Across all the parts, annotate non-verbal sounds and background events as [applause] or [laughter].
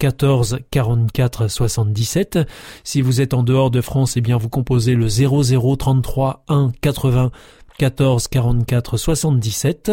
14 44 77. Si vous êtes en dehors de France, eh bien vous composez le 00 33 1 80 14 44 77.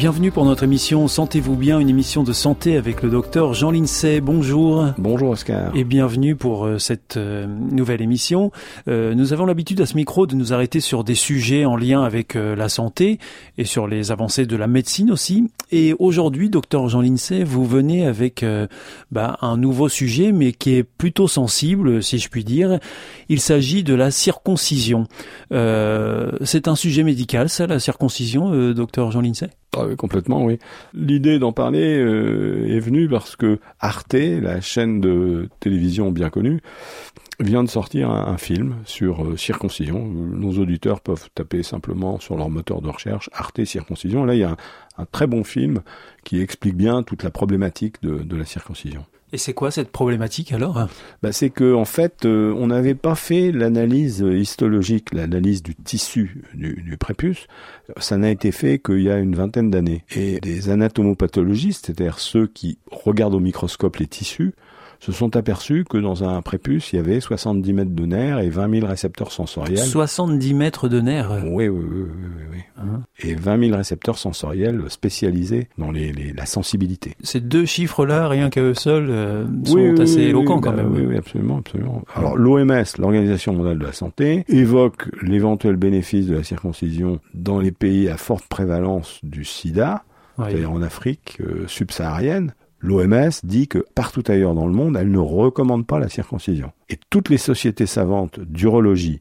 Bienvenue pour notre émission Sentez-vous bien, une émission de santé avec le docteur Jean Lincey. Bonjour. Bonjour Oscar. Et bienvenue pour euh, cette euh, nouvelle émission. Euh, nous avons l'habitude à ce micro de nous arrêter sur des sujets en lien avec la santé et sur les avancées de la médecine aussi. Et aujourd'hui, docteur Jean Lincey, vous venez avec bah, un nouveau sujet, mais qui est plutôt sensible, si je puis dire. Il s'agit de la circoncision. C'est un sujet médical, ça, la circoncision, docteur Jean Lincey ah oui, complètement, oui. L'idée d'en parler euh, est venue parce que Arte, la chaîne de télévision bien connue, vient de sortir un, film sur euh, circoncision. Nos auditeurs peuvent taper simplement sur leur moteur de recherche Arte circoncision. Là, il y a un, très bon film qui explique bien toute la problématique de la circoncision. Et c'est quoi cette problématique alors? Bah, C'est que en fait, euh, on n'avait pas fait l'analyse histologique, l'analyse du tissu du, prépuce. Ça n'a été fait qu'il y a une vingtaine d'années. Et des anatomopathologistes, c'est-à-dire ceux qui regardent au microscope les tissus, se sont aperçus que dans un prépuce, il y avait 70 mètres de nerfs et 20 000 récepteurs sensoriels. 70 mètres de nerfs Oui, oui, oui. oui, oui. Hein et 20 000 récepteurs sensoriels spécialisés dans les, les la sensibilité. Ces deux chiffres-là, rien qu'à eux seuls, euh, sont assez éloquents quand bah même. Oui, oui, absolument, absolument. Alors l'OMS, l'Organisation mondiale de la santé, évoque l'éventuel bénéfice de la circoncision dans les pays à forte prévalence du sida, c'est-à-dire en Afrique euh, subsaharienne, L'OMS dit que partout ailleurs dans le monde, elle ne recommande pas la circoncision. Et toutes les sociétés savantes d'urologie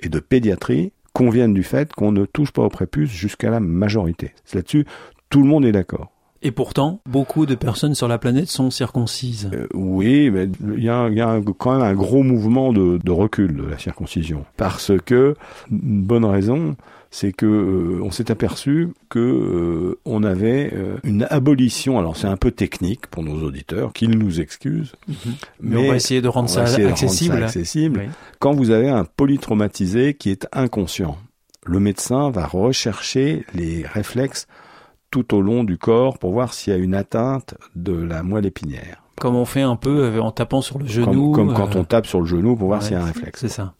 et de pédiatrie conviennent du fait qu'on ne touche pas au prépuce jusqu'à la majorité. Là-dessus, tout le monde est d'accord. Et pourtant, beaucoup de personnes sur la planète sont circoncises. Euh, oui, mais il y a, y a, quand même un gros mouvement de, de recul de la circoncision. Parce que, une bonne raison, c'est que euh, on s'est aperçu que euh, on avait euh, une abolition. Alors c'est un peu technique pour nos auditeurs, qu'ils nous excusent, mhm. mais, on va essayer de rendre, ça, accessible. accessible. Quand vous avez un polytraumatisé qui est inconscient, le médecin va rechercher les réflexes tout au long du corps pour voir s'il y a une atteinte de la moelle épinière. Comme on fait un peu en tapant sur le genou. Comme, quand on tape sur le genou pour voir s'il y a un réflexe. C'est ça.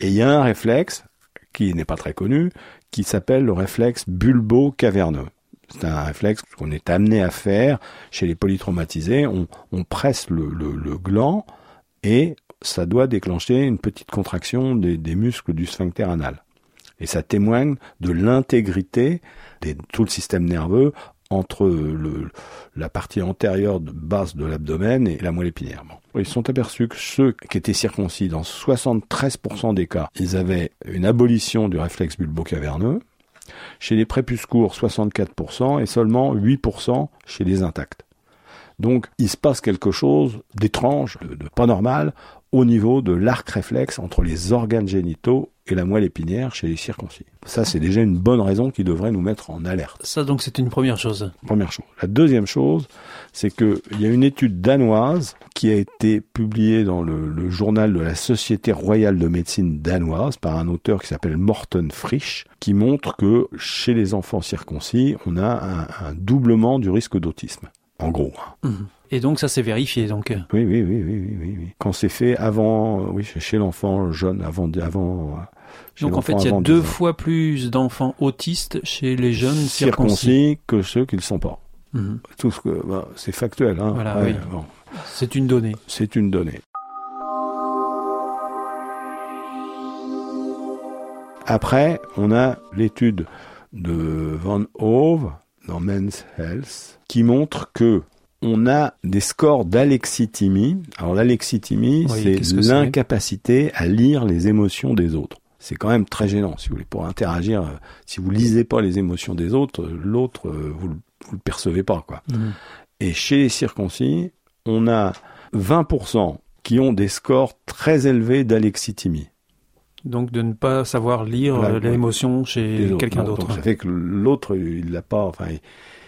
Et il y a un réflexe qui n'est pas très connu, qui s'appelle le réflexe bulbo-caverneux. C'est un réflexe qu'on est amené à faire chez les polytraumatisés. On, presse le, gland et ça doit déclencher une petite contraction des, des muscles du sphincter anal. Et ça témoigne de l'intégrité de tout le système nerveux entre la partie antérieure de basse de l'abdomen et la moelle épinière. Ils sont aperçus que ceux qui étaient circoncis, dans 73% des cas, ils avaient une abolition du réflexe bulbo-caverneux. Chez les prépuces courts, 64% et seulement 8% chez les intacts. Donc, il se passe quelque chose d'étrange, de, de pas normal, au niveau de l'arc réflexe entre les organes génitaux et la moelle épinière chez les circoncis. Ça, c'est déjà une bonne raison qui devrait nous mettre en alerte. Ça, donc, c'est une première chose. Première chose. La deuxième chose, c'est qu'il y a une étude danoise qui a été publiée dans le, le, journal de la Société royale de médecine danoise par un auteur qui s'appelle Morten Frisch, qui montre que chez les enfants circoncis, on a un, un doublement du risque d'autisme. En gros. Mmh. Et donc ça c'est vérifié donc. Oui, oui, oui, oui, oui, oui. Quand c'est fait avant, oui, chez l'enfant jeune, avant, avant. Donc en fait, il y a deux fois plus d'enfants autistes chez les jeunes circoncis, que ceux qui ne le sont pas. Mhm. Tout ce que, bah, c'est factuel. Hein. Voilà, oui. C'est une donnée. C'est une donnée. Après, on a l'étude de Van Hove dans Men's Health qui montre que on a des scores d'alexithymie. Alors l'alexithymie, c'est? l'incapacité à lire les émotions des autres. C'est quand même très gênant, si vous voulez, pour interagir. Euh, si vous lisez pas les émotions des autres, l'autre, euh, vous, vous le percevez pas, quoi. Mhm. Et chez les circoncis, on a 20% qui ont des scores très élevés d'alexithymie. Donc de ne pas savoir lire euh, l'émotion chez quelqu'un d'autre. Ça fait que l'autre, il l'a pas. Enfin,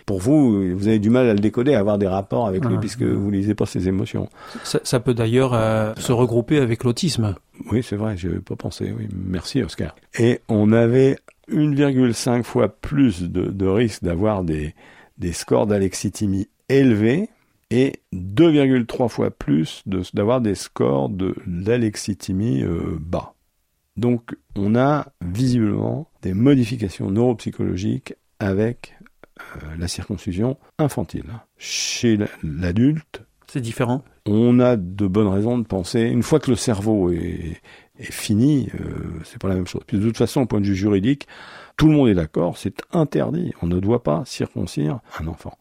pour vous, vous avez du mal à le décoder, à avoir des rapports avec lui puisque vous lisez pas ses émotions. Ça, peut d'ailleurs euh, se regrouper avec l'autisme. Oui, c'est vrai, je avais pas pensé. Oui, merci Oscar. Et on avait 1,5 fois plus de, de risque d'avoir des, des scores d'alexithymie élevés et 2,3 fois plus d'avoir des scores d'alexithymie euh, bas. Donc on a visiblement des modifications neuropsychologiques avec la circoncision infantile. Chez l'adulte, c'est différent. On a de bonnes raisons de penser, une fois que le cerveau est, fini, euh, c'est pas la même chose. Puis de toute façon, au point de vue juridique, tout le monde est d'accord, c'est interdit. On ne doit pas circoncire un enfant.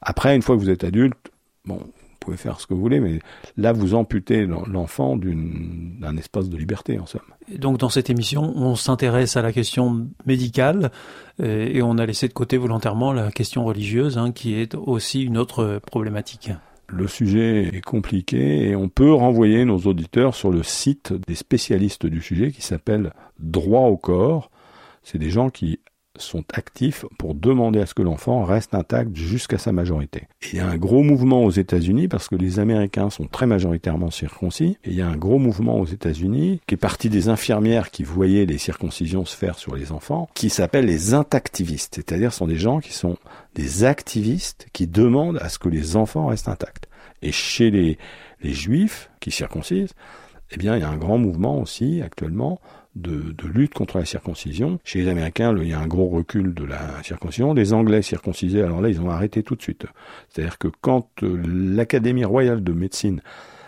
Après, une fois que vous êtes adulte, bon, pouvez faire ce que vous voulez, mais là, vous amputez l'enfant d'un espace de liberté, en somme. donc, dans cette émission, on s'intéresse à la question médicale euh, et on a laissé de côté volontairement la question religieuse, hein, qui est aussi une autre problématique. Le sujet est compliqué et on peut renvoyer nos auditeurs sur le site des spécialistes du sujet qui s'appelle Droit au corps. C'est des gens qui sont actifs pour demander à ce que l'enfant reste intact jusqu'à sa majorité. il y a un gros mouvement aux États-Unis parce que les Américains sont très majoritairement circoncis. Et il y a un gros mouvement aux États-Unis qui est parti des infirmières qui voyaient les circoncisions se faire sur les enfants, qui s'appelle les intactivistes. C'est-à-dire sont des gens qui sont des activistes qui demandent à ce que les enfants restent intacts. Et chez les, les juifs qui circoncisent, eh bien, il y a un grand mouvement aussi actuellement de, lutte contre la circoncision. Chez les Américains, il y a un gros recul de la circoncision. Les Anglais circoncisés, alors là, ils ont arrêté tout de suite. C'est-à-dire que quand euh, l'Académie royale de médecine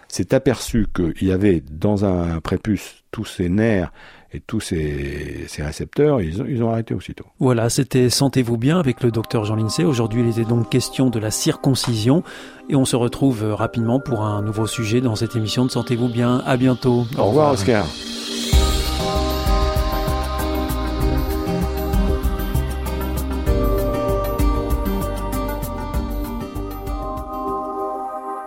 s'est aperçue qu'il y avait dans un prépuce tous ces nerfs et tous ces, récepteurs, ils ont, ils ont, arrêté aussitôt. Voilà, c'était Sentez-vous bien avec le docteur Jean Lincey. Aujourd'hui, il était donc question de la circoncision et on se retrouve euh, rapidement pour un nouveau sujet dans cette émission de Sentez-vous bien. À bientôt. Au, revoir, Oscar.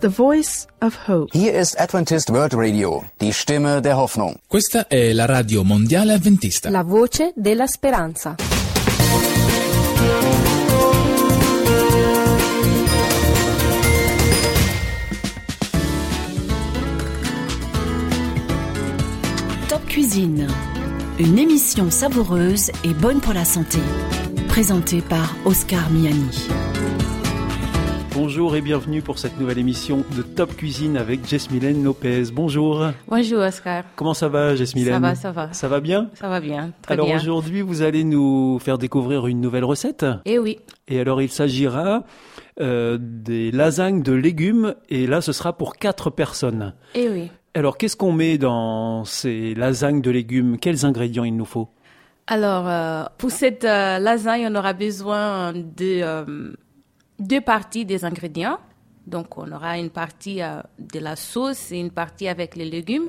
The Voice of Hope. Hier ist Adventist World Radio, die Stimme der Hoffnung. Questa è la radio mondiale adventista. La voce della speranza. Top Cuisine, une émission savoureuse et bonne pour la santé. Présentée par Oscar Miani. Bonjour et bienvenue pour cette nouvelle émission de Top Cuisine avec Jesmylène Lopez. Bonjour. Bonjour Oscar. Comment ça va Jesmylène Ça va, ça va. Ça va bien Ça va bien, très. Alors aujourd'hui, vous allez nous faire découvrir une nouvelle recette Eh oui. Et alors il s'agira euh, des lasagnes de légumes et là ce sera pour quatre personnes. Eh oui. Alors qu'est-ce qu'on met dans ces lasagnes de légumes? Quels ingrédients il nous faut? Alors, euh, pour cette euh, lasagne, on aura besoin de deux parties des ingrédients. Donc, on aura une partie euh, de la sauce et une partie avec les légumes.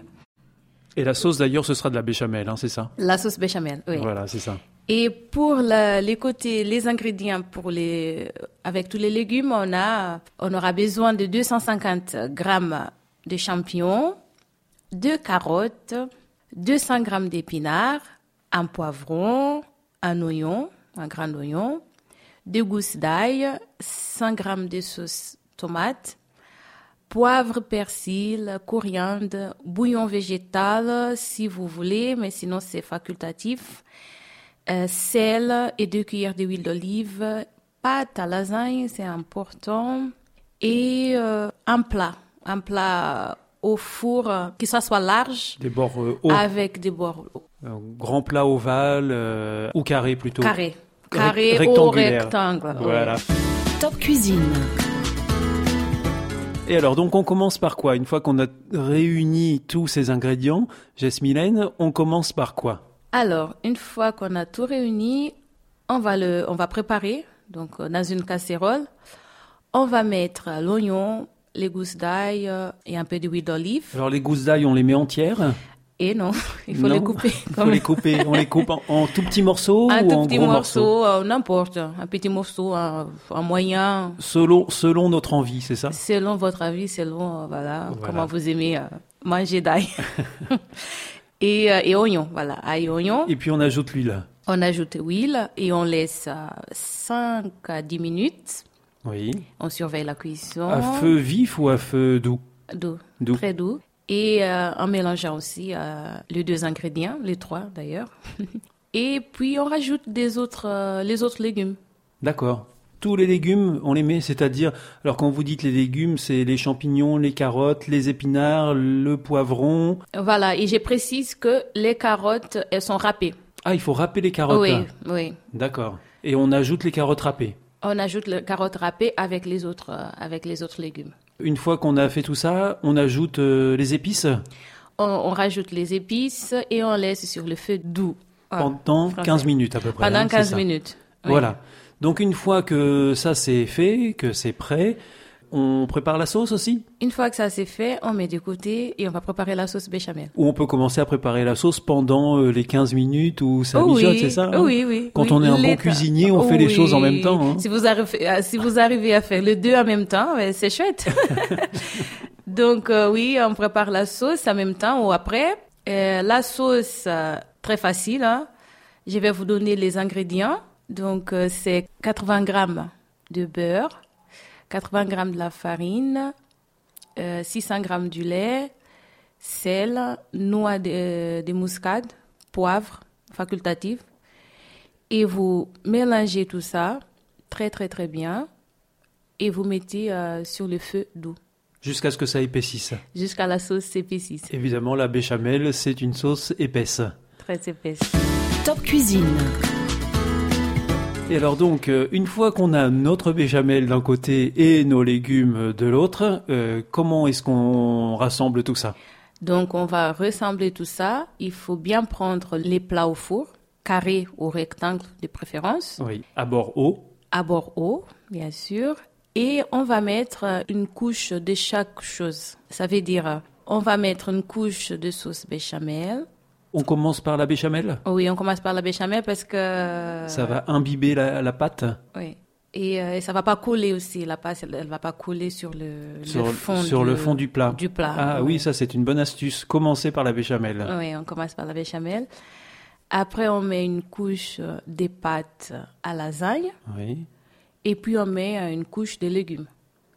Et la sauce, d'ailleurs, ce sera de la béchamel, hein, c'est ça? La sauce béchamel, oui. Voilà, c'est ça. Et pour les côtés, les ingrédients pour les, avec tous les légumes, on a, on aura besoin de 250 grammes de champignons, deux carottes, 200 g d'épinards, un poivron, un oignon, un grand oignon, deux gousses d'ail, 100 g de sauce tomate, poivre, persil, coriandre, bouillon végétal si vous voulez, mais sinon c'est facultatif, euh, sel et deux cuillères d'huile d'olive, pâte à lasagne, c'est important, et euh, un plat, un plat au four euh, qui soit, soit large, Des bords euh, hauts. avec des bords hauts. Un grand plat ovale ou carré plutôt. carré, carré ou rectangulaire. rectangle. Voilà. Top Cuisine. Et alors, donc, on commence par quoi? Une fois qu'on a réuni tous ces ingrédients, Jasmine, on commence par quoi? Alors, une fois qu'on a tout réuni, on va le, on va préparer. Donc, euh, dans une casserole, on va mettre l'oignon, les gousses d'ail euh, et un peu d'huile d'olive. Alors, les gousses d'ail, on les met entières? Et non, [laughs] il faut Non. les couper. Il faut les couper. On les coupe en, en tout petits morceaux [laughs] un ou tout en petit gros morceau, morceaux euh, n'importe, un petit morceau, un, un moyen, selon, selon notre envie, c'est ça? Selon votre avis, selon euh, voilà, Voilà. comment vous aimez euh, manger d'ail. [laughs] et, euh, et oignon, voilà, ail oignon. Et puis, on ajoute l'huile. On ajoute l'huile et on laisse euh, 5 à 10 minutes. Oui. On surveille la cuisson. À feu vif ou à feu doux? Doux, Doux. très doux. Et euh, en mélangeant aussi euh, les deux ingrédients, les trois d'ailleurs. [laughs] et puis on rajoute des autres, euh, les autres légumes. D'accord. Tous les légumes, on les met, c'est-à-dire, alors quand vous dites les légumes, c'est les champignons, les carottes, les épinards, le poivron. Voilà, et je précise que les carottes, elles sont râpées. Ah, il faut râper les carottes. Oui, oui. D'accord. Et on ajoute les carottes râpées. On ajoute les carottes râpées avec les autres, avec les autres légumes. Une fois qu'on a fait tout ça, on ajoute euh, les épices On, on rajoute les épices et on laisse sur le feu doux. Ah, pendant français. 15 minutes à peu près. Pendant hein, c'est 15 ça. minutes. Oui. Voilà. Donc une fois que ça c'est fait, que c'est prêt, on prépare la sauce aussi Une fois que ça c'est fait, on met de côté et on va préparer la sauce béchamel. Ou on peut commencer à préparer la sauce pendant euh, les 15 minutes où ça Oh mijote, oui, c'est ça hein? Oui, oui. Quand oui. on est un bon cuisinier, on fait les Oui. choses en même temps. hein. Si vous arrivez, à- si vous arrivez à faire les deux en même temps, ouais, c'est chouette. [laughs] Donc euh, oui, on prépare la sauce en même temps ou après. Euh, la sauce, euh, très facile. hein. Je vais vous donner les ingrédients. Donc euh, c'est 80 grammes de beurre, 80 grammes de la farine, euh, 600 grammes du lait, sel, noix de, euh, de muscade, poivre facultatif. Et vous mélangez tout ça très très très bien et vous mettez euh, sur le feu doux Jusqu'à ce que ça épaississe. jusqu'à la sauce s'épaississe. Évidemment, la béchamel, c'est une sauce épaisse. Très épaisse. Top Cuisine. Et alors donc, euh, une fois qu'on a notre béchamel d'un côté et nos légumes de l'autre, euh, comment est-ce qu'on rassemble tout ça? Donc on va ressembler tout ça. Il faut bien prendre les plats au four, carré ou rectangle de préférence, Oui, à bord haut. à bord haut, bien sûr. Et on va mettre une couche de chaque chose. Ça veut dire, on va mettre une couche de sauce béchamel. On commence par la béchamel Oui, on commence par la béchamel parce que... Ça va imbiber la, la pâte Oui. Et, euh, et ça va pas coller aussi. La pâte, elle, elle va pas coller sur le, sur, le fond, sur du, le fond du plat. Du plat. Ah oui, ça c'est une bonne astuce. Commencer par la béchamel. Oui, on commence par la béchamel. Après, on met une couche euh, des pâtes à lasagne. Oui. Et puis, on met euh, une couche de légumes.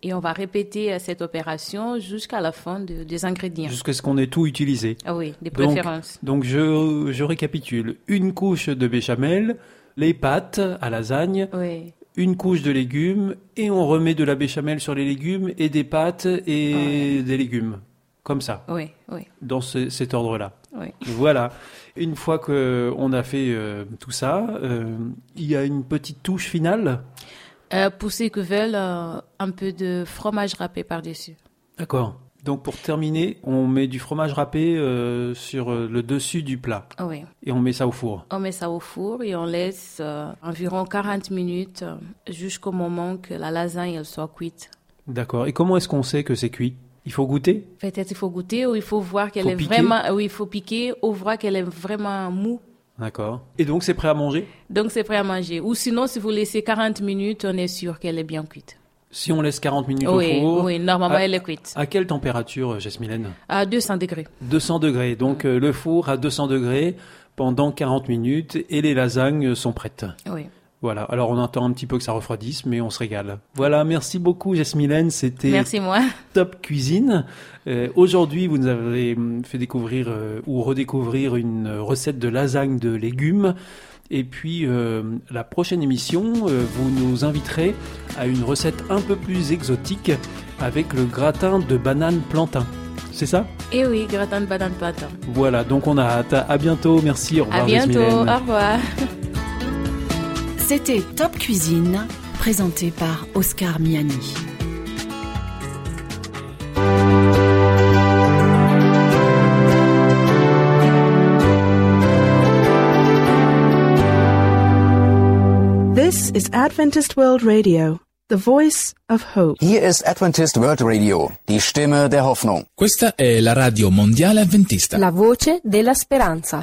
Et on va répéter euh, cette opération jusqu'à la fin de- des ingrédients. Jusqu'à ce qu'on ait tout utilisé. Ah oui, des préférences. Donc je, je récapitule. Une couche de béchamel, les pâtes à lasagne, Oui, une couche de légumes, et on remet de la béchamel sur les légumes, et des pâtes et des légumes. Comme ça, oui, oui, dans ce- cet ordre-là. oui. Voilà. Une fois qu'on a fait euh, tout ça, euh, il y a une petite touche finale. Euh, pour ceux qui veulent, euh, un peu de fromage râpé par-dessus. D'accord. Donc pour terminer, on met du fromage râpé euh, sur euh, le dessus du plat Ah Oui. et on met ça au four. On met ça au four et on laisse euh, environ 40 minutes jusqu'au moment que la lasagne elle soit cuite. D'accord. Et comment est-ce qu'on sait que c'est cuit? Il faut goûter? Peut-être il faut goûter ou il faut voir qu'elle est piquer? vraiment, oui, il faut piquer ou voir qu'elle est vraiment mou. D'accord. Et donc c'est prêt à manger? Donc c'est prêt à manger. Ou sinon, si vous laissez 40 minutes, on est sûr qu'elle est bien cuite. Si on laisse 40 minutes Oui, au four, oui, normalement, à, elle est cuite. à quelle température, Jasmine À 200 degrés. 200 degrés. Donc euh, le four à 200 degrés pendant 40 minutes et les lasagnes sont prêtes. Oui. Voilà. Alors on entend un petit peu que ça refroidisse, mais on se régale. Voilà. Merci beaucoup, Jasmine. C'était Merci, moi. [laughs] Top Cuisine. Euh, Aujourd'hui, vous nous avez hum, fait découvrir euh, ou redécouvrir une recette de lasagne de légumes. Et puis, euh, la prochaine émission, vous nous inviterez à une recette un peu plus exotique avec le gratin de banane plantain. C'est ça? Et oui, gratin de banane plantain. Voilà, donc on a hâte. À bientôt. Merci. Au revoir, À bientôt. Jasmine. Au revoir. [laughs] C'était Top Cuisine, présenté par Oscar Miani. This is Adventist World Radio, the voice of hope. Hier ist Adventist World Radio, die Stimme der Hoffnung. Questa è la radio mondiale avventista. La voce della speranza.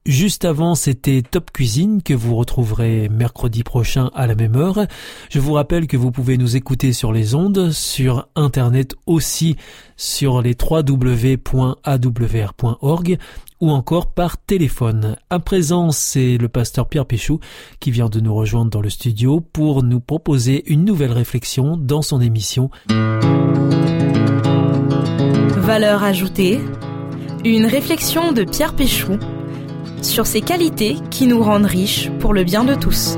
Juste avant, c'était Top Cuisine que vous retrouverez mercredi prochain à la même heure. Je vous rappelle que vous pouvez nous écouter sur les ondes, sur Internet aussi, sur les www.awr.org ou encore par téléphone. À présent, c'est le pasteur Pierre Péchou qui vient de nous rejoindre dans le studio pour nous proposer une nouvelle réflexion dans son émission. Valeur ajoutée. Une réflexion de Pierre Péchou sur ces qualités qui nous rendent riches pour le bien de tous.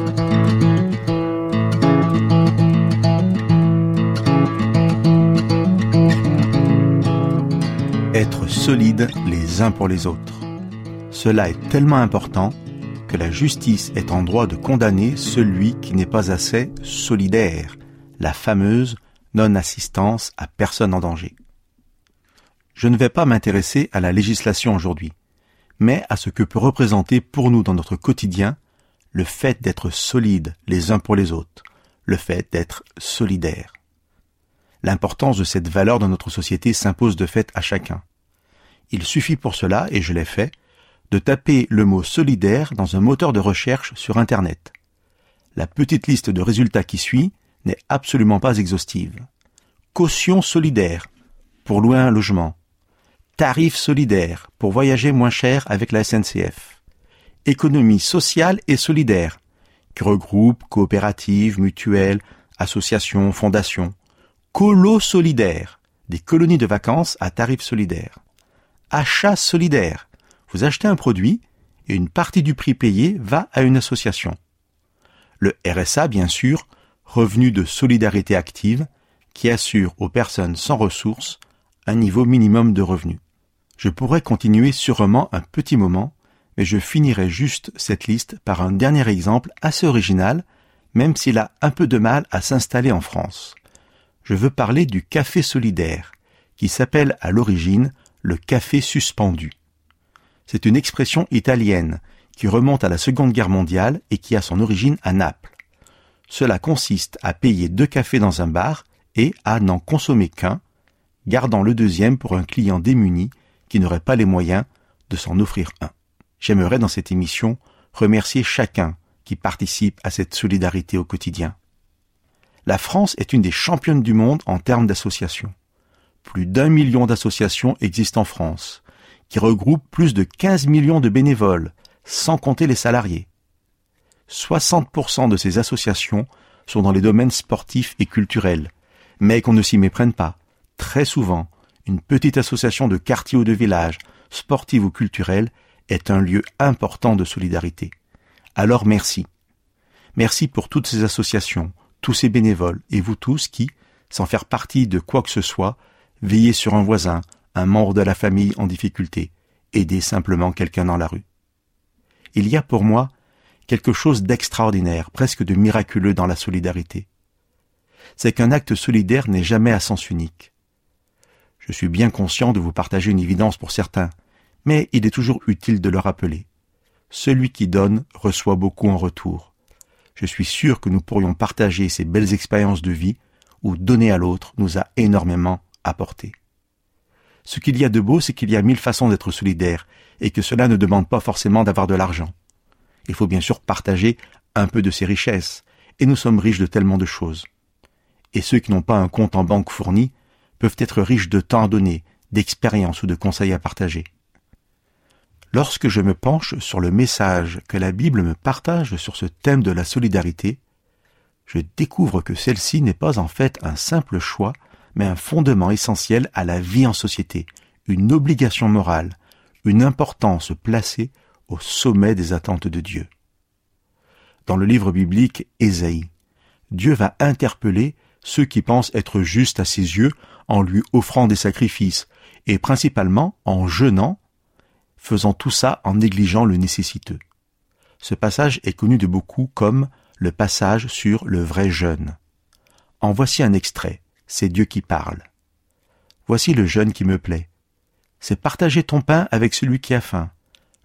Être solides les uns pour les autres. Cela est tellement important que la justice est en droit de condamner celui qui n'est pas assez solidaire, la fameuse non-assistance à personne en danger. Je ne vais pas m'intéresser à la législation aujourd'hui, mais à ce que peut représenter pour nous dans notre quotidien le fait d'être solides les uns pour les autres, le fait d'être solidaires. L'importance de cette valeur dans notre société s'impose de fait à chacun. Il suffit pour cela, et je l'ai fait, de taper le mot solidaire dans un moteur de recherche sur Internet. La petite liste de résultats qui suit n'est absolument pas exhaustive. Caution solidaire pour louer un logement. Tarif solidaire pour voyager moins cher avec la SNCF. Économie sociale et solidaire qui regroupe coopératives, mutuelles, associations, fondations. Colo solidaire, des colonies de vacances à tarif solidaire. Achat solidaire, vous achetez un produit et une partie du prix payé va à une association. Le RSA, bien sûr, revenu de solidarité active, qui assure aux personnes sans ressources un niveau minimum de revenus. Je pourrais continuer sûrement un petit moment, mais je finirai juste cette liste par un dernier exemple assez original, même s'il a un peu de mal à s'installer en France. Je veux parler du café solidaire, qui s'appelle à l'origine le café suspendu. C'est une expression italienne qui remonte à la Seconde Guerre mondiale et qui a son origine à Naples. Cela consiste à payer deux cafés dans un bar et à n'en consommer qu'un, gardant le deuxième pour un client démuni qui n'aurait pas les moyens de s'en offrir un. J'aimerais dans cette émission remercier chacun qui participe à cette solidarité au quotidien. La France est une des championnes du monde en termes d'associations. Plus d'un million d'associations existent en France qui regroupe plus de 15 millions de bénévoles, sans compter les salariés. 60% de ces associations sont dans les domaines sportifs et culturels, mais qu'on ne s'y méprenne pas. Très souvent, une petite association de quartier ou de village, sportive ou culturelle, est un lieu important de solidarité. Alors merci. Merci pour toutes ces associations, tous ces bénévoles, et vous tous qui, sans faire partie de quoi que ce soit, veillez sur un voisin, un membre de la famille en difficulté, aider simplement quelqu'un dans la rue. Il y a pour moi quelque chose d'extraordinaire, presque de miraculeux dans la solidarité. C'est qu'un acte solidaire n'est jamais à sens unique. Je suis bien conscient de vous partager une évidence pour certains, mais il est toujours utile de le rappeler. Celui qui donne reçoit beaucoup en retour. Je suis sûr que nous pourrions partager ces belles expériences de vie où donner à l'autre nous a énormément apporté. Ce qu'il y a de beau, c'est qu'il y a mille façons d'être solidaire, et que cela ne demande pas forcément d'avoir de l'argent. Il faut bien sûr partager un peu de ses richesses, et nous sommes riches de tellement de choses. Et ceux qui n'ont pas un compte en banque fourni peuvent être riches de temps à donner, d'expérience ou de conseils à partager. Lorsque je me penche sur le message que la Bible me partage sur ce thème de la solidarité, je découvre que celle-ci n'est pas en fait un simple choix, mais un fondement essentiel à la vie en société, une obligation morale, une importance placée au sommet des attentes de Dieu. Dans le livre biblique Ésaïe, Dieu va interpeller ceux qui pensent être justes à ses yeux en lui offrant des sacrifices, et principalement en jeûnant, faisant tout ça en négligeant le nécessiteux. Ce passage est connu de beaucoup comme le passage sur le vrai jeûne. En voici un extrait c'est Dieu qui parle. Voici le jeûne qui me plaît. C'est partager ton pain avec celui qui a faim,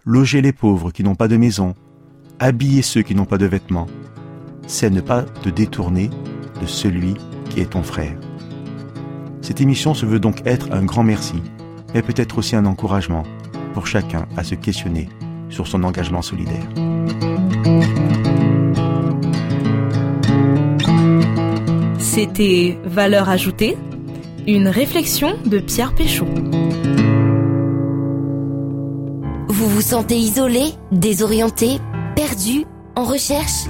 loger les pauvres qui n'ont pas de maison, habiller ceux qui n'ont pas de vêtements. C'est ne pas te détourner de celui qui est ton frère. Cette émission se veut donc être un grand merci, mais peut-être aussi un encouragement pour chacun à se questionner sur son engagement solidaire. C'était Valeur ajoutée, une réflexion de Pierre Péchaud. Vous vous sentez isolé, désorienté, perdu, en recherche?